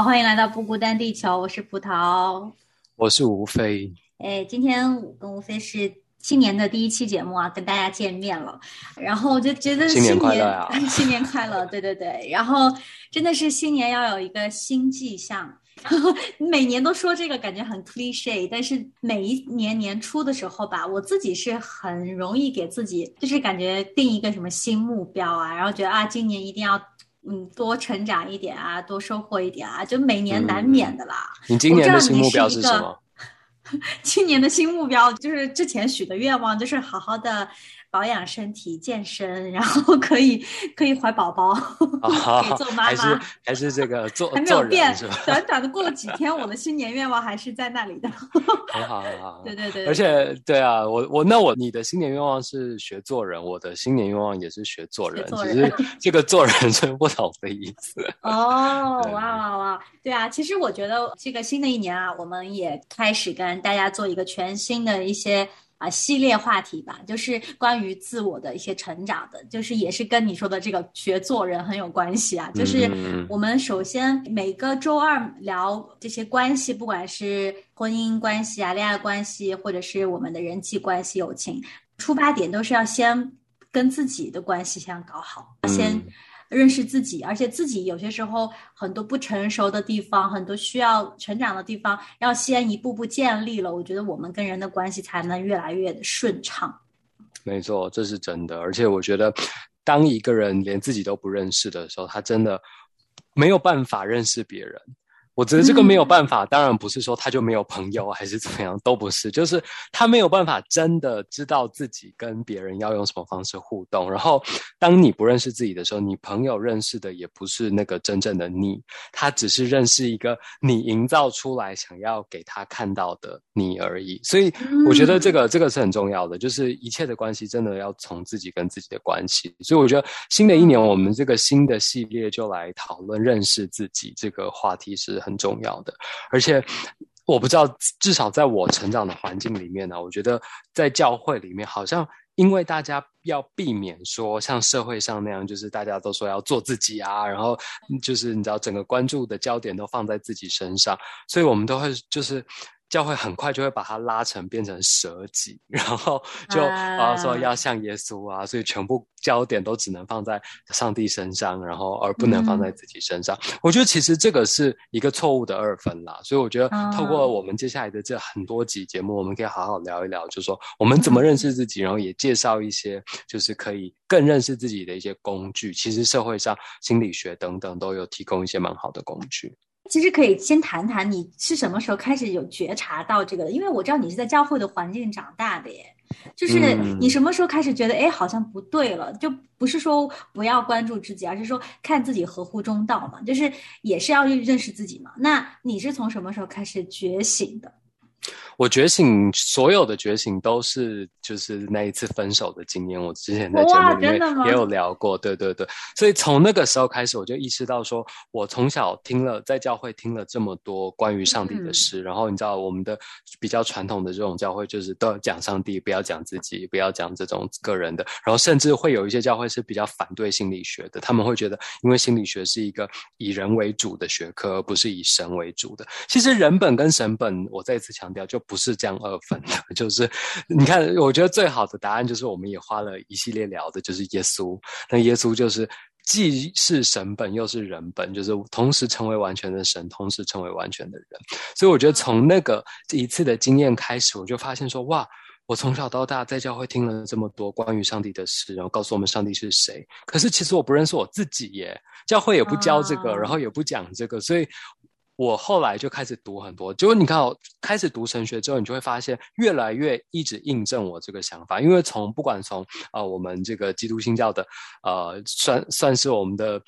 好，欢迎来到不孤单地球，我是葡萄。我是吴飞，哎，今天我跟吴飞是新年的第一期节目啊，跟大家见面了。然后我就觉得新年快乐啊 新年快乐，对对对。然后真的是新年要有一个新迹象。然 后每年都说这个感觉很 cliche，但是每一年年初的时候吧，我自己是很容易给自己就是感觉定一个什么新目标啊，然后觉得啊，今年一定要嗯多成长一点啊，多收获一点啊，就每年难免的啦。你今年的新目标是什么？今年的新目标就是之前许的愿望，就是好好的保养身体、健身，然后可以可以怀宝宝，啊可以做妈还是妈。还是这个做还没有变短短的过了几天，我的新年愿望还是在那里的。很好 很好。对对对，而且对啊，我我那我你的新年愿望是学做人，我的新年愿望也是学做人，只是这个做人是不同的意思。哦，对哇哇哇！对啊，其实我觉得这个新的一年啊，我们也开始跟大家做一个全新的一些啊系列话题吧，就是关于自我的一些成长的，就是也是跟你说的这个学做人很有关系啊。就是嗯我们首先每个周二聊这些关系，不管是婚姻关系啊、恋爱关系，或者是我们的人际关系、友情，出发点都是要先跟自己的关系先搞好，先。嗯认识自己，而且自己有些时候很多不成熟的地方，很多需要成长的地方，要先一步步建立了，我觉得我们跟人的关系才能越来越顺畅。没错，这是真的。而且我觉得，当一个人连自己都不认识的时候，他真的没有办法认识别人。我觉得这个没有办法，当然不是说他就没有朋友还是怎么样，都不是，就是他没有办法真的知道自己跟别人要用什么方式互动。然后，当你不认识自己的时候，你朋友认识的也不是那个真正的你，他只是认识一个你营造出来想要给他看到的你而已。所以，我觉得这个这个是很重要的，就是一切的关系真的要从自己跟自己的关系。所以我觉得新的一年我们这个新的系列就来讨论认识自己这个话题是很重要的，而且。我不知道，至少在我成长的环境里面呢，我觉得在教会里面，好像因为大家要避免说像社会上那样，就是大家都说要做自己啊，然后就是你知道整个关注的焦点都放在自己身上，所以我们都会就是教会很快就会把它拉成变成蛇己，然后 就啊说要像耶稣啊，所以全部焦点都只能放在上帝身上，然后而不能放在自己身上。我觉得其实这个是一个错误的二分啦，所以我觉得透过我们接下来的这很多集节目，我们可以好好聊一聊，就是说我们怎么认识自己，然后也介绍一些就是可以更认识自己的一些工具。其实社会上心理学等等都有提供一些蛮好的工具。其实可以先谈谈你是什么时候开始有觉察到这个的，因为我知道你是在教会的环境长大的耶。就是嗯你什么时候开始觉得，哎，好像不对了？就不是说不要关注自己，而是说看自己合乎中道嘛，就是也是要认识自己嘛。那你是从什么时候开始觉醒的？我觉醒，所有的觉醒都是就是那一次分手的经验。我之前在节目里面也有聊过，对对对。所以从那个时候开始，我就意识到说，我从小听了在教会听了这么多关于上帝的事，然后你知道我们的比较传统的这种教会就是都要讲上帝，不要讲自己，不要讲这种个人的，然后甚至会有一些教会是比较反对心理学的，他们会觉得因为心理学是一个以人为主的学科，而不是以神为主的。其实人本跟神本，我再一次强调，就不是这样二分的。就是你看，我觉得最好的答案就是我们也花了一系列聊的，就是耶稣。那耶稣就是既是神本又是人本，就是同时成为完全的神，同时成为完全的人。所以我觉得从那个这一次的经验开始，我就发现说，哇。我从小到大在教会听了这么多关于上帝的事，然后告诉我们上帝是谁。可是其实我不认识我自己耶，教会也不教这个，然后也不讲这个，所以我后来就开始读很多。结果你看，我开始读神学之后，你就会发现越来越一直印证我这个想法。因为从不管从啊我们这个基督新教的呃算算是我们的。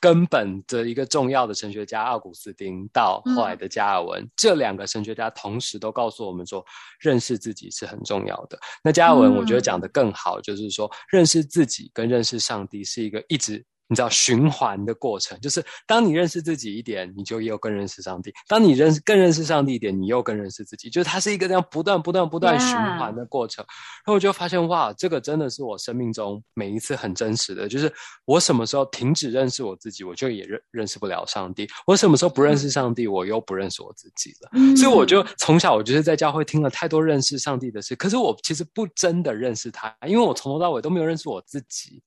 根本的一个重要的神学家奥古斯丁到后来的加尔文，这两个神学家同时都告诉我们说，认识自己是很重要的。那加尔文我觉得讲的更好，就是说认识自己跟认识上帝是一个一直。你知道循环的过程，就是当你认识自己一点，你就又更认识上帝；当你认识更认识上帝一点，你又更认识自己。就是它是一个这样不断、不断、不断循环的过程。然后我就发现，哇，这个真的是我生命中每一次很真实的。就是我什么时候停止认识我自己，我就也认认识不了上帝；我什么时候不认识上帝，我又不认识我自己了。所以我就从小，我就是在教会听了太多认识上帝的事，可是我其实不真的认识他，因为我从头到尾都没有认识我自己。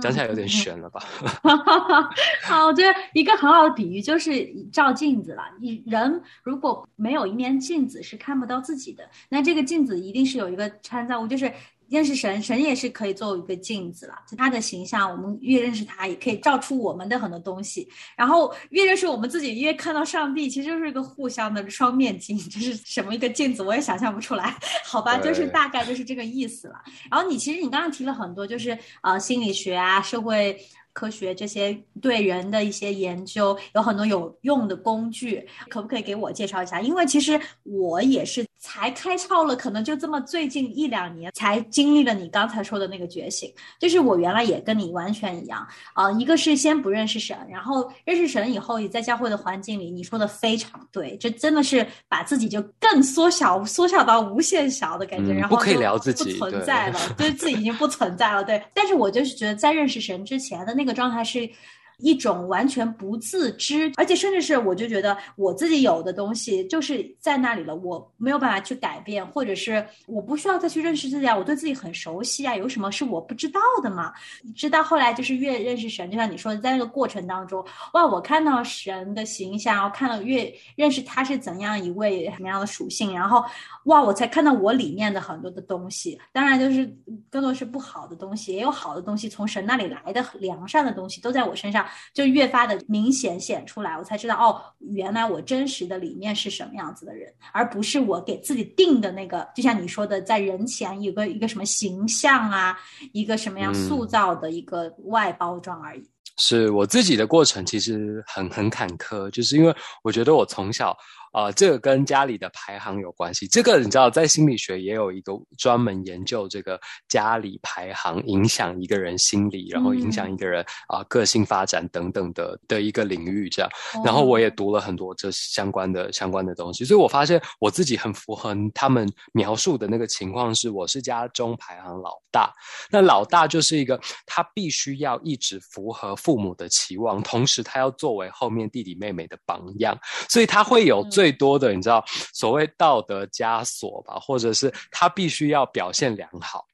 讲起来有点悬了吧？好，我觉得一个很好的比喻就是照镜子了。你人如果没有一面镜子，是看不到自己的。那这个镜子一定是有一个参照物，就是。认识神，神也是可以作为一个镜子了。他的形象，我们越认识他，也可以照出我们的很多东西。然后越认识我们自己，越看到上帝，其实就是一个互相的双面镜。这是什么一个镜子？我也想象不出来。好吧，就是大概就是这个意思了。然后你其实你刚刚提了很多，就是呃心理学啊，社会。科学这些对人的一些研究有很多有用的工具，可不可以给我介绍一下？因为其实我也是才开窍了，可能就这么最近一两年才经历了你刚才说的那个觉醒。就是我原来也跟你完全一样啊，一个是先不认识神，然后认识神以后，你在教会的环境里，你说的非常对，这真的是把自己就更缩小，缩小到无限小的感觉，然后不可以聊自己，不存在了，对自己已经不存在了。对，但是我就是觉得在认识神之前的那。那个状态是。一种完全不自知，而且甚至是我就觉得我自己有的东西就是在那里了，我没有办法去改变，或者是我不需要再去认识自己啊，我对自己很熟悉啊，有什么是我不知道的吗？直到后来就是越认识神，就像你说的，在那个过程当中，哇，我看到神的形象，看到越认识他是怎样一位什么样的属性，然后哇，我才看到我里面的很多的东西，当然就是更多是不好的东西，也有好的东西，从神那里来的良善的东西都在我身上。就越发的明显显出来，我才知道哦，原来我真实的里面是什么样子的人，而不是我给自己定的那个，就像你说的，在人前有个一个什么形象啊，一个什么样塑造的一个外包装而已。是我自己的过程，其实很很坎坷，就是因为我觉得我从小。啊，这个跟家里的排行有关系。这个你知道，在心理学也有一个专门研究这个家里排行影响一个人心理，然后影响一个人啊个性发展等等的的一个领域。这样，然后我也读了很多这相关的相关的东西，所以我发现我自己很符合他们描述的那个情况，是我是家中排行老大。那老大就是一个他必须要一直符合父母的期望，同时他要作为后面弟弟妹妹的榜样，所以他会有最。最多的，你知道，所谓道德枷锁吧，或者是他必须要表现良好，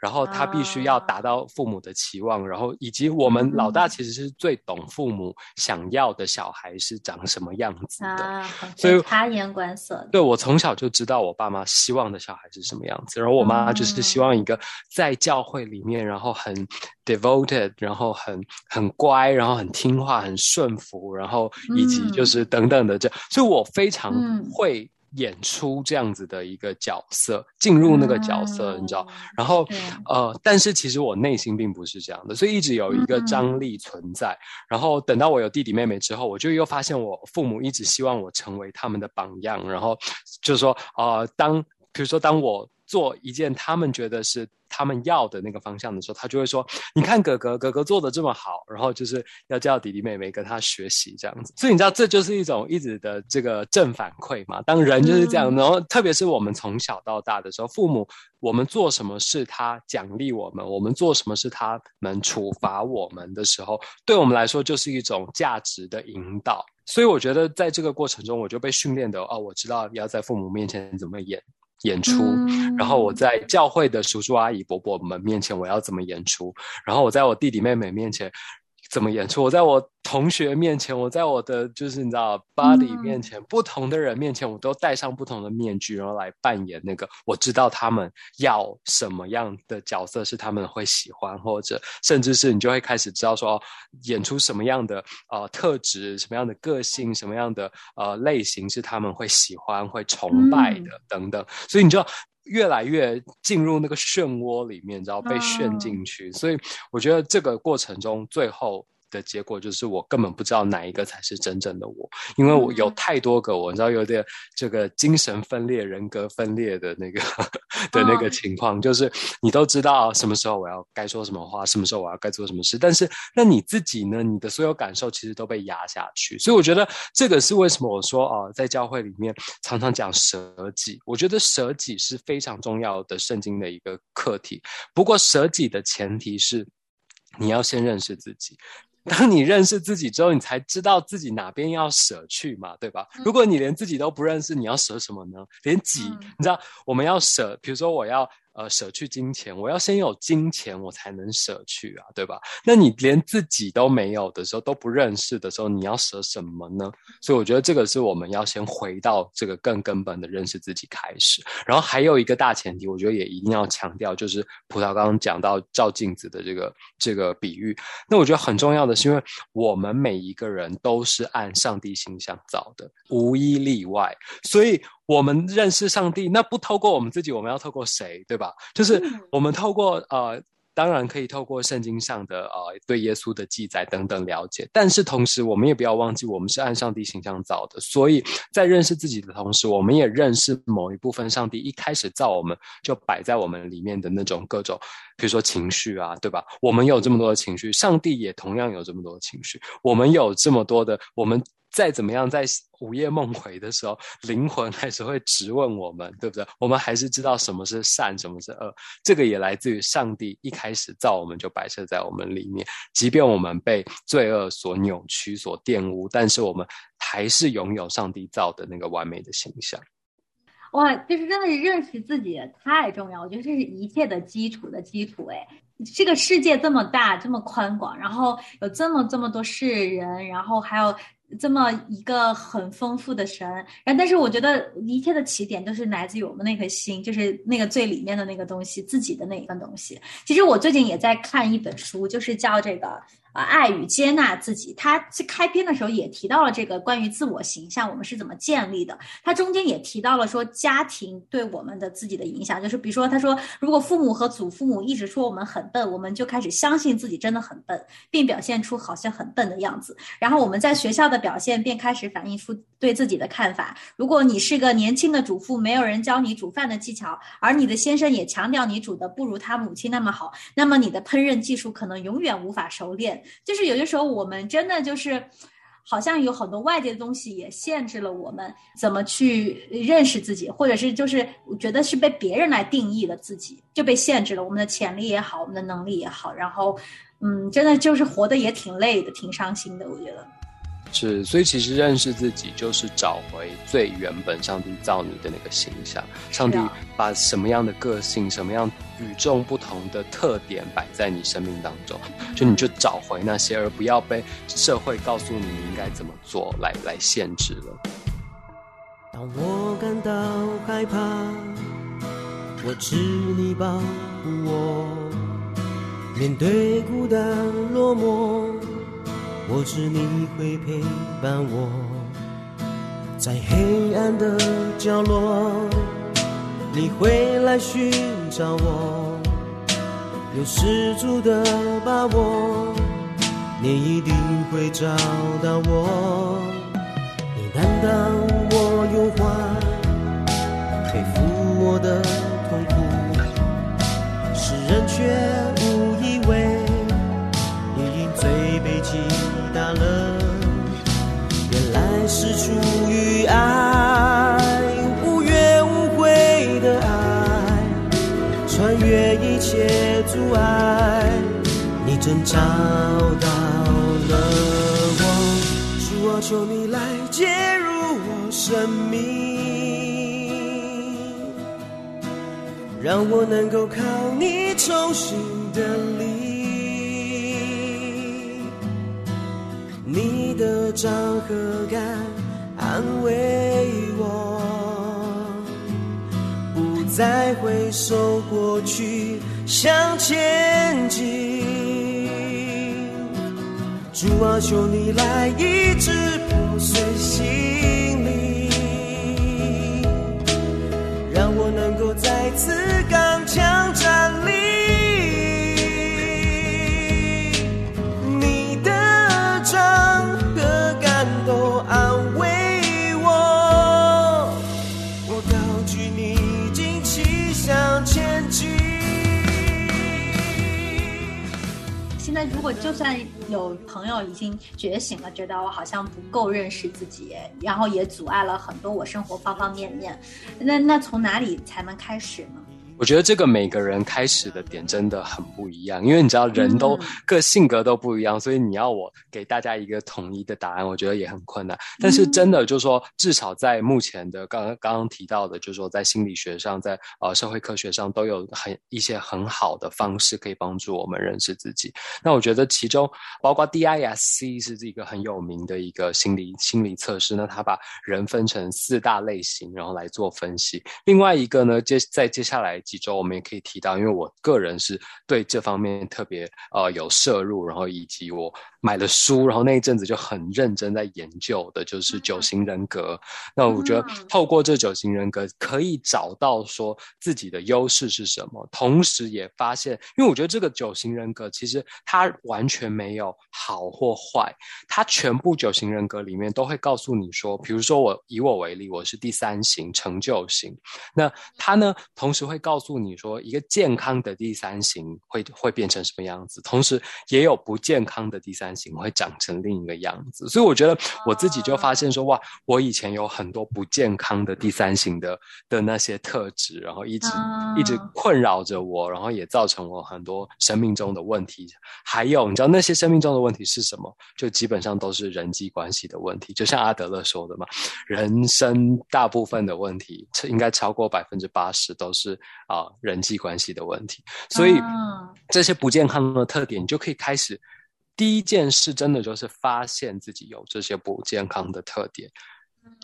然后他必须要达到父母的期望，然后以及我们老大其实是最懂父母想要的小孩是长什么样子的，所以察言观色。对我从小就知道我爸妈希望的小孩是什么样子，然后我妈就是希望一个在教会里面，然后很。devoted，然后很很乖，然后很听话，很顺服，然后以及就是等等的这，所以我非常会演出这样子的一个角色，进入那个角色，你知道？然后呃，但是其实我内心并不是这样的，所以一直有一个张力存在。然后等到我有弟弟妹妹之后，我就又发现我父母一直希望我成为他们的榜样，然后就是说呃，当比如说当我做一件他们觉得是。他们要的那个方向的时候，他就会说：“你看哥哥，哥哥做的这么好。”然后就是要叫弟弟妹妹跟他学习这样子。所以你知道，这就是一种一直的这个正反馈嘛。当人就是这样，然后特别是我们从小到大的时候，父母我们做什么事他奖励我们，我们做什么事他们处罚我们的时候，对我们来说就是一种价值的引导。所以我觉得在这个过程中，我就被训练的哦，我知道要在父母面前怎么演演出，然后我在教会的叔叔阿姨伯伯们面前我要怎么演出，然后我在我弟弟妹妹面前。怎么演出？我在我同学面前，我在我的就是你知道，body 面前，不同的人面前，我都戴上不同的面具，然后来扮演那个我知道他们要什么样的角色是他们会喜欢，或者甚至是你就会开始知道说，演出什么样的呃特质，什么样的个性，什么样的呃类型是他们会喜欢、会崇拜的等等，所以你就。越来越进入那个漩涡里面，然后被陷进去，所以我觉得这个过程中最后。的结果就是我根本不知道哪一个才是真正的我，因为我有太多个我，你知道有点这个精神分裂、人格分裂的那个 的那个情况，就是你都知道什么时候我要该说什么话，什么时候我要该做什么事，但是那你自己呢？你的所有感受其实都被压下去，所以我觉得这个是为什么我说哦，在教会里面常常讲舍己，我觉得舍己是非常重要的圣经的一个课题。不过舍己的前提是你要先认识自己。当你认识自己之后，你才知道自己哪边要舍去嘛，对吧？如果你连自己都不认识，你要舍什么呢？连己，你知道我们要舍，比如说我要。呃，舍去金钱，我要先有金钱，我才能舍去啊，对吧？那你连自己都没有的时候，都不认识的时候，你要舍什么呢？所以我觉得这个是我们要先回到这个更根本的认识自己开始。然后还有一个大前提，我觉得也一定要强调，就是葡萄刚刚讲到照镜子的这个这个比喻。那我觉得很重要的是，因为我们每一个人都是按上帝形象造的，无一例外，所以。我们认识上帝，那不透过我们自己，我们要透过谁，对吧？就是我们透过呃。当然可以透过圣经上的呃对耶稣的记载等等了解，但是同时我们也不要忘记，我们是按上帝形象造的，所以在认识自己的同时，我们也认识某一部分上帝一开始造我们就摆在我们里面的那种各种，比如说情绪啊，对吧？我们有这么多的情绪，上帝也同样有这么多的情绪，我们有这么多的我们。再怎么样，在午夜梦回的时候，灵魂还是会质问我们，对不对？我们还是知道什么是善，什么是恶。这个也来自于上帝一开始造我们就摆设在我们里面。即便我们被罪恶所扭曲、所玷污，但是我们还是拥有上帝造的那个完美的形象。哇，就是真的是认识自己太重要。我觉得这是一切的基础的基础。哎，这个世界这么大，这么宽广，然后有这么这么多世人，然后还有。这么一个很丰富的神，然后但是我觉得一切的起点都是来自于我们那颗心，就是那个最里面的那个东西，自己的那一份东西。其实我最近也在看一本书，就是叫这个。爱与接纳自己，他开篇的时候也提到了这个关于自我形象，我们是怎么建立的。他中间也提到了说家庭对我们的自己的影响，就是比如说他说，如果父母和祖父母一直说我们很笨，我们就开始相信自己真的很笨，并表现出好像很笨的样子。然后我们在学校的表现便开始反映出对自己的看法。如果你是个年轻的主妇，没有人教你煮饭的技巧，而你的先生也强调你煮的不如他母亲那么好，那么你的烹饪技术可能永远无法熟练。就是有些时候，我们真的就是，好像有很多外界的东西也限制了我们怎么去认识自己，或者是就是觉得是被别人来定义了自己，就被限制了我们的潜力也好，我们的能力也好，然后，嗯，真的就是活得也挺累的，挺伤心的，我觉得。是，所以其实认识自己就是找回最原本上帝造你的那个形象。上帝把什么样的个性、什么样与众不同的特点摆在你生命当中，就你就找回那些，而不要被社会告诉你你应该怎么做来来限制了。当我感到害怕，我知你保护我，面对孤单落寞。我知你会陪伴我，在黑暗的角落，你会来寻找我，有十足的把握，你一定会找到我。你担当我忧患，背负我的出于爱，无怨无悔的爱，穿越一切阻碍，你真找到了我，主啊，求你来介入我生命。让我能够靠你重新的力，你的掌和感安慰我，不再回首过去，向前进。主啊，求你来医治破碎心灵，让我能够再次算有朋友已经觉醒了，觉得我好像不够认识自己，然后也阻碍了很多我生活方方面面，那那从哪里才能开始呢？我觉得这个每个人开始的点真的很不一样，因为你知道人都、嗯各性格都不一样，所以你要我给大家一个统一的答案，我觉得也很困难。但是真的就是说，至少在目前的刚刚刚刚提到的，就是说在心理学上，在呃社会科学上都有很一些很好的方式可以帮助我们认识自己。那我觉得其中包括 DISC 是一个很有名的一个心理心理测试，那它把人分成四大类型，然后来做分析。另外一个呢，接在接下来几周我们也可以提到，因为我个人是对这方面特别呃有摄入，然后以及我买了书，然后那一阵子就很认真在研究的，就是九型人格。那我觉得嗯。透过这九型人格，可以找到说自己的优势是什么，同时也发现，因为我觉得这个九型人格其实它完全没有好或坏，它全部九型人格里面都会告诉你说，比如说我以我为例，我是第三型成就型，那它呢，同时会告诉你说，一个健康的第三型会会变成什么样子，同时也有不健康的第三型会长成另一个样子。所以我觉得我自己就发现说，哇，我以前有很多不健康的第三型的的那些特质，然后一直、啊一直困扰着我，然后也造成我很多生命中的问题。还有，你知道那些生命中的问题是什么？就基本上都是人际关系的问题。就像阿德勒说的嘛，人生大部分的问题，应该超过百分之八十都是啊、人际关系的问题。所以啊这些不健康的特点，你就可以开始。第一件事，真的就是发现自己有这些不健康的特点，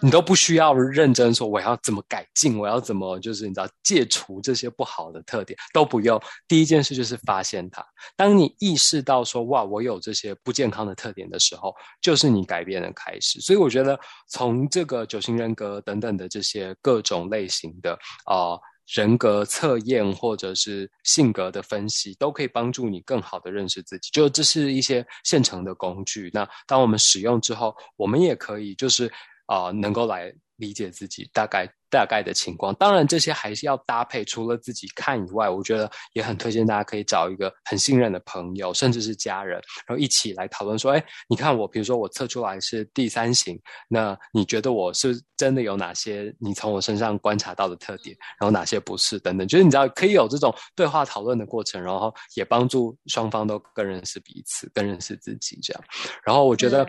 你都不需要认真说我要怎么改进，我要怎么就是你知道戒除这些不好的特点，都不用。第一件事就是发现它。当你意识到说哇，我有这些不健康的特点的时候，就是你改变的开始。所以我觉得从这个九型人格等等的这些各种类型的啊。呃人格测验或者是性格的分析，都可以帮助你更好的认识自己。就这是一些现成的工具。那当我们使用之后，我们也可以就是啊、能够来理解自己大概大概的情况。当然，这些还是要搭配，除了自己看以外，我觉得也很推荐大家可以找一个很信任的朋友，甚至是家人，然后一起来讨论说，哎，你看我，比如说我测出来是第三型，那你觉得我是真的有哪些你从我身上观察到的特点，然后哪些不是等等，就是你知道可以有这种对话讨论的过程，然后也帮助双方都更认识彼此，更认识自己这样。然后我觉得。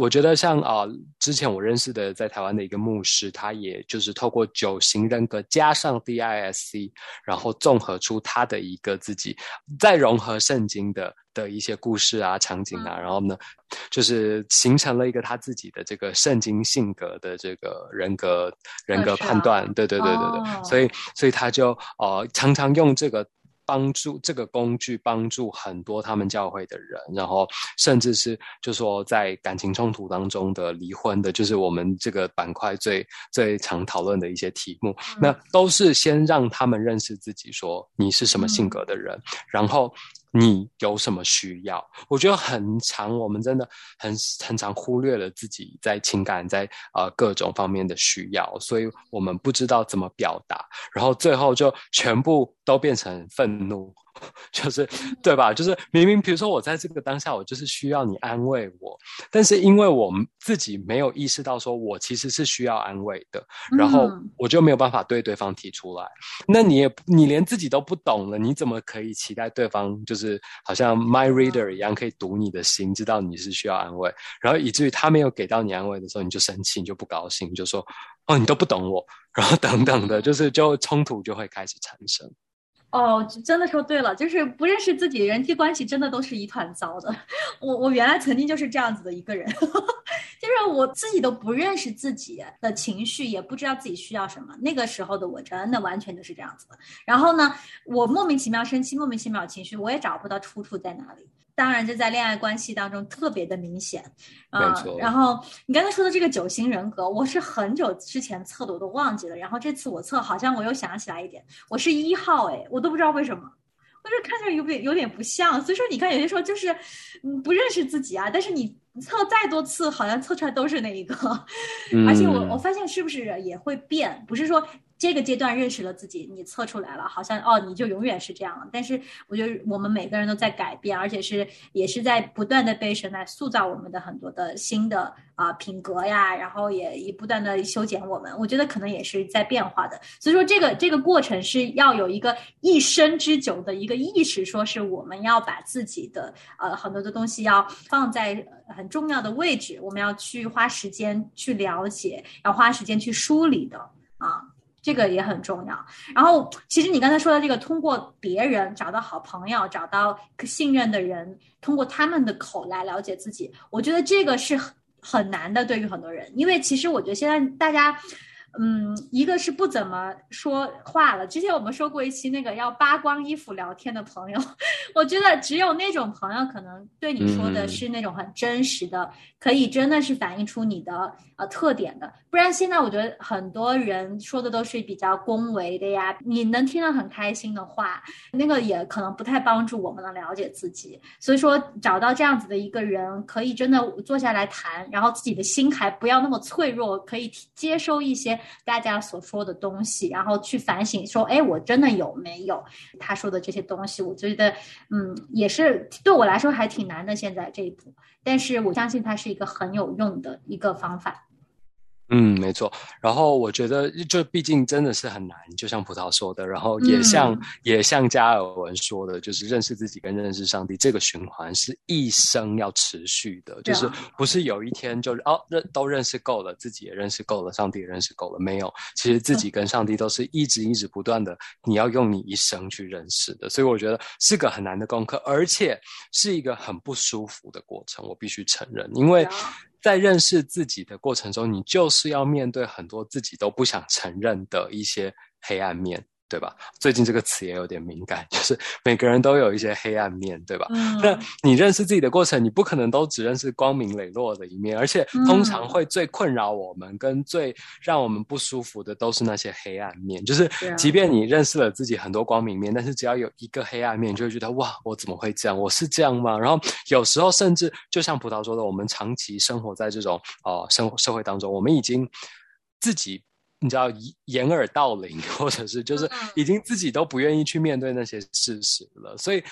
我觉得像啊、呃之前我认识的在台湾的一个牧师，他也就是透过九型人格加上 DISC，然后综合出他的一个自己，再融合圣经的的一些故事啊、场景啊，然后呢，就是形成了一个他自己的这个圣经性格的这个人格人格判断，对对对对对，哦。所以所以他就呃常常用这个。帮助这个工具帮助很多他们教会的人，然后甚至是就说在感情冲突当中的离婚的，就是我们这个板块最最常讨论的一些题目，那都是先让他们认识自己，说你是什么性格的人，然后你有什么需要。我觉得很长，我们真的很很常忽略了自己在情感在呃各种方面的需要，所以我们不知道怎么表达，然后最后就全部都变成愤怒，就是对吧？就是明明比如说我在这个当下，我就是需要你安慰我，但是因为我们自己没有意识到说我其实是需要安慰的，然后我就没有办法对对方提出来。那你也你连自己都不懂了，你怎么可以期待对方就是好像 my reader 一样可以读你的心，知道你是需要安慰，然后以至于他没有给到你安慰的时候，你就生气，你就不高兴，就说哦你都不懂我，然后等等的，就是就冲突就会开始产生。哦，真的说对了，就是不认识自己，人际关系真的都是一团糟的。我我原来曾经就是这样子的一个人，就是我自己都不认识自己的情绪，也不知道自己需要什么。那个时候的我真的完全就是这样子的。然后呢，我莫名其妙生气，莫名其妙情绪，我也找不到出处在哪里。当然，这在恋爱关系当中特别的明显，啊。然后你刚才说的这个九型人格，我是很久之前测的，我都忘记了。然后这次我测，好像我又想起来一点，我是一号，哎，我都不知道为什么，我就看起来有点有点不像。所以说，你看有些时候就是嗯不认识自己啊，但是你测再多次，好像测出来都是那一个。而且我我发现是不是也会变，不是说。这个阶段认识了自己，你测出来了，好像哦，你就永远是这样了。但是我觉得我们每个人都在改变，而且是也是在不断的被神来塑造我们的很多的新的啊品格呀，然后也也不断的修剪我们。我觉得可能也是在变化的。所以说这个这个过程是要有一个一生之久的一个意识，说是我们要把自己的呃很多的东西要放在很重要的位置，我们要去花时间去了解，要花时间去梳理的啊。这个也很重要。然后，其实你刚才说的这个，通过别人找到好朋友，找到信任的人，通过他们的口来了解自己，我觉得这个是很很难的，对于很多人。因为其实我觉得现在大家。嗯，一个是不怎么说话了。之前我们说过一期那个要扒光衣服聊天的朋友，我觉得只有那种朋友可能对你说的是那种很真实的，可以真的是反映出你的呃特点的。不然现在我觉得很多人说的都是比较恭维的呀，你能听得很开心的话，那个也可能不太帮助我们能了解自己。所以说找到这样子的一个人，可以真的坐下来谈，然后自己的心还不要那么脆弱，可以接收一些。大家所说的东西，然后去反省，说，哎，我真的有没有他说的这些东西？我觉得，嗯，也是对我来说还挺难的，现在这一步，但是我相信它是一个很有用的一个方法。嗯，没错。然后我觉得，就毕竟真的是很难，就像葡萄说的，然后也像也像加尔文说的，就是认识自己跟认识上帝这个循环是一生要持续的，就是不是有一天就是哦认都认识够了，自己也认识够了，上帝也认识够了，没有。其实自己跟上帝都是一直一直不断的，你要用你一生去认识的。所以我觉得是个很难的功课，而且是一个很不舒服的过程，我必须承认，因为。在认识自己的过程中，你就是要面对很多自己都不想承认的一些黑暗面。对吧？最近这个词也有点敏感，就是每个人都有一些黑暗面，对吧？嗯那你认识自己的过程，你不可能都只认识光明磊落的一面，而且通常会最困扰我们跟最让我们不舒服的都是那些黑暗面。就是即便你认识了自己很多光明面，但是只要有一个黑暗面，你就会觉得哇，我怎么会这样？我是这样吗？然后有时候甚至就像葡萄说的，我们长期生活在这种哦生活社会当中，我们已经自己。你知道掩耳盗铃，或者是就是已经自己都不愿意去面对那些事实了。所以，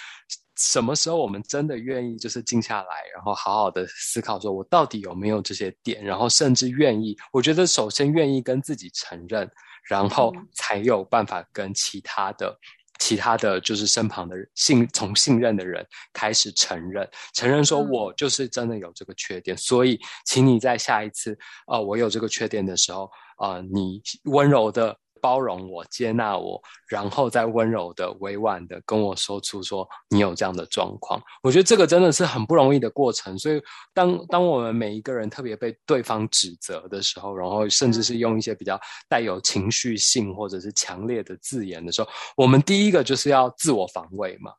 什么时候我们真的愿意就是静下来，然后好好的思考，说我到底有没有这些点，然后甚至愿意，我觉得首先愿意跟自己承认，然后才有办法跟其他的、其他的就是身旁的信从信任的人开始承认，承认说我就是真的有这个缺点。所以，请你在下一次啊，我有这个缺点的时候。啊，你温柔的包容我、接纳我，然后再温柔的、委婉的跟我说出说你有这样的状况。我觉得这个真的是很不容易的过程。所以，当当我们每一个人特别被对方指责的时候，然后甚至是用一些比较带有情绪性或者是强烈的字眼的时候，我们第一个就是要自我防卫嘛。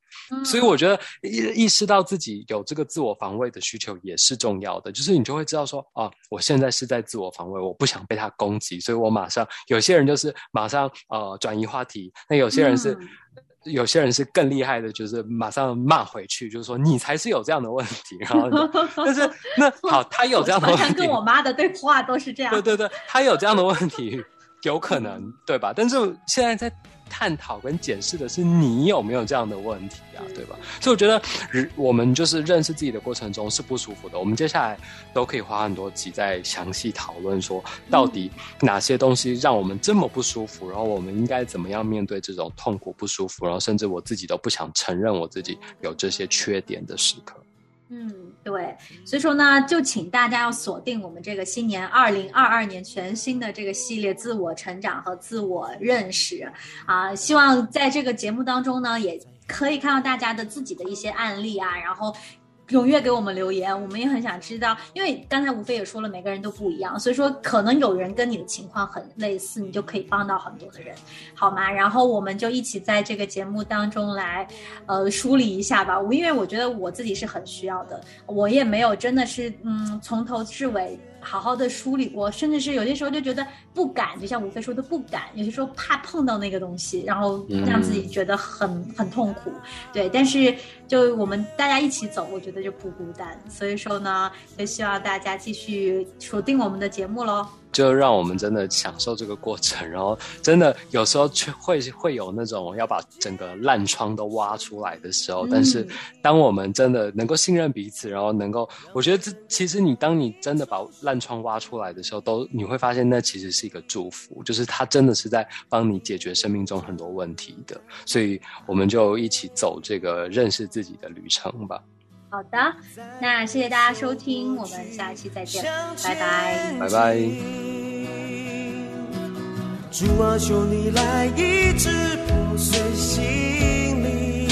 所以我觉得意意识到自己有这个自我防卫的需求也是重要的，就是你就会知道说啊，我现在是在自我防卫，我不想被他攻击，所以我马上有些人就是马上呃转移话题，那有些人是有些人是更厉害的，就是马上骂回去，就是说你才是有这样的问题，然后 但是那好，他有这样的问题，跟我妈的对话都是这样，对对对，他有这样的问题。有可能对吧？但是现在在探讨跟检视的是你有没有这样的问题啊，对吧？所以我觉得，我们就是认识自己的过程中是不舒服的。我们接下来都可以花很多集在详细讨论，说到底哪些东西让我们这么不舒服，然后我们应该怎么样面对这种痛苦不舒服，然后甚至我自己都不想承认我自己有这些缺点的时刻。嗯，对，所以说呢，就请大家要锁定我们这个新年二零二二年全新的这个系列——自我成长和自我认识啊！希望在这个节目当中呢，也可以看到大家的自己的一些案例啊，然后。踊跃给我们留言，我们也很想知道，因为刚才吴飞也说了，每个人都不一样，所以说可能有人跟你的情况很类似，你就可以帮到很多的人，好吗？然后我们就一起在这个节目当中来，呃，梳理一下吧。因为我觉得我自己是很需要的，我也没有真的是嗯从头至尾。好好的梳理过，甚至是有些时候就觉得不敢，就像吴飞说的不敢，有些时候怕碰到那个东西，然后让自己觉得很很痛苦。对，但是就我们大家一起走，我觉得就不孤单。所以说呢，也希望大家继续锁定我们的节目喽。就让我们真的享受这个过程，然后真的有时候却会会有那种要把整个烂疮都挖出来的时候。但是，当我们真的能够信任彼此，然后能够，我觉得这其实你当你真的把烂疮挖出来的时候，都你会发现那其实是一个祝福，就是它真的是在帮你解决生命中很多问题的。所以，我们就一起走这个认识自己的旅程吧。好的，那谢谢大家收听，我们下期再见，拜拜，拜拜。主啊，求你来医治破碎心灵，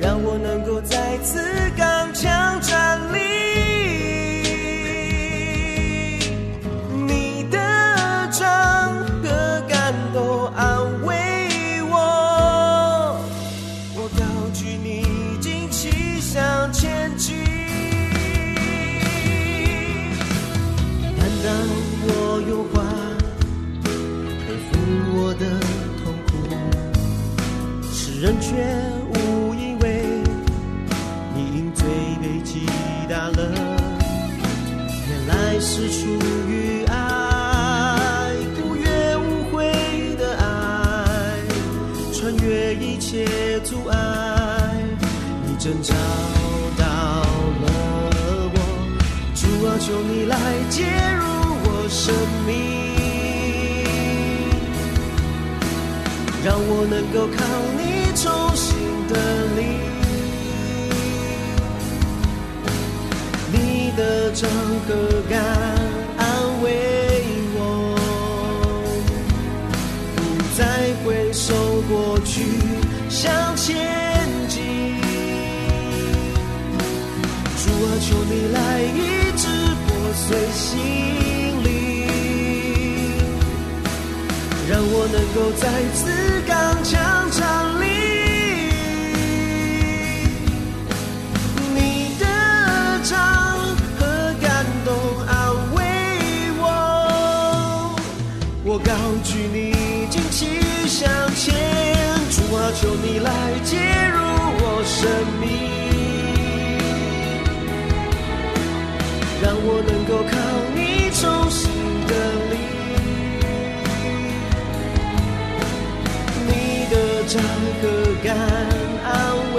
让我能够再次刚强你的掌和感安慰我，不再回首过去，向前进。主啊，求你来医治破碎心灵。让我能够再次刚强高举你旌旗向前，主啊，求你来介入我生命，让我能够靠你重新的力。你的掌和感安慰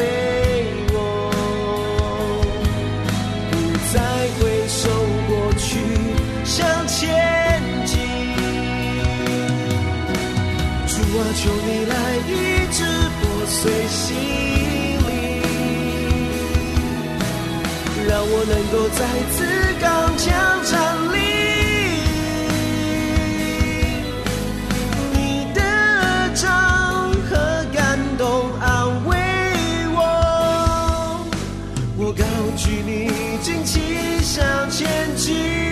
能够再次刚强站立。你的掌和感动安慰我，我高举你，尽情向前进。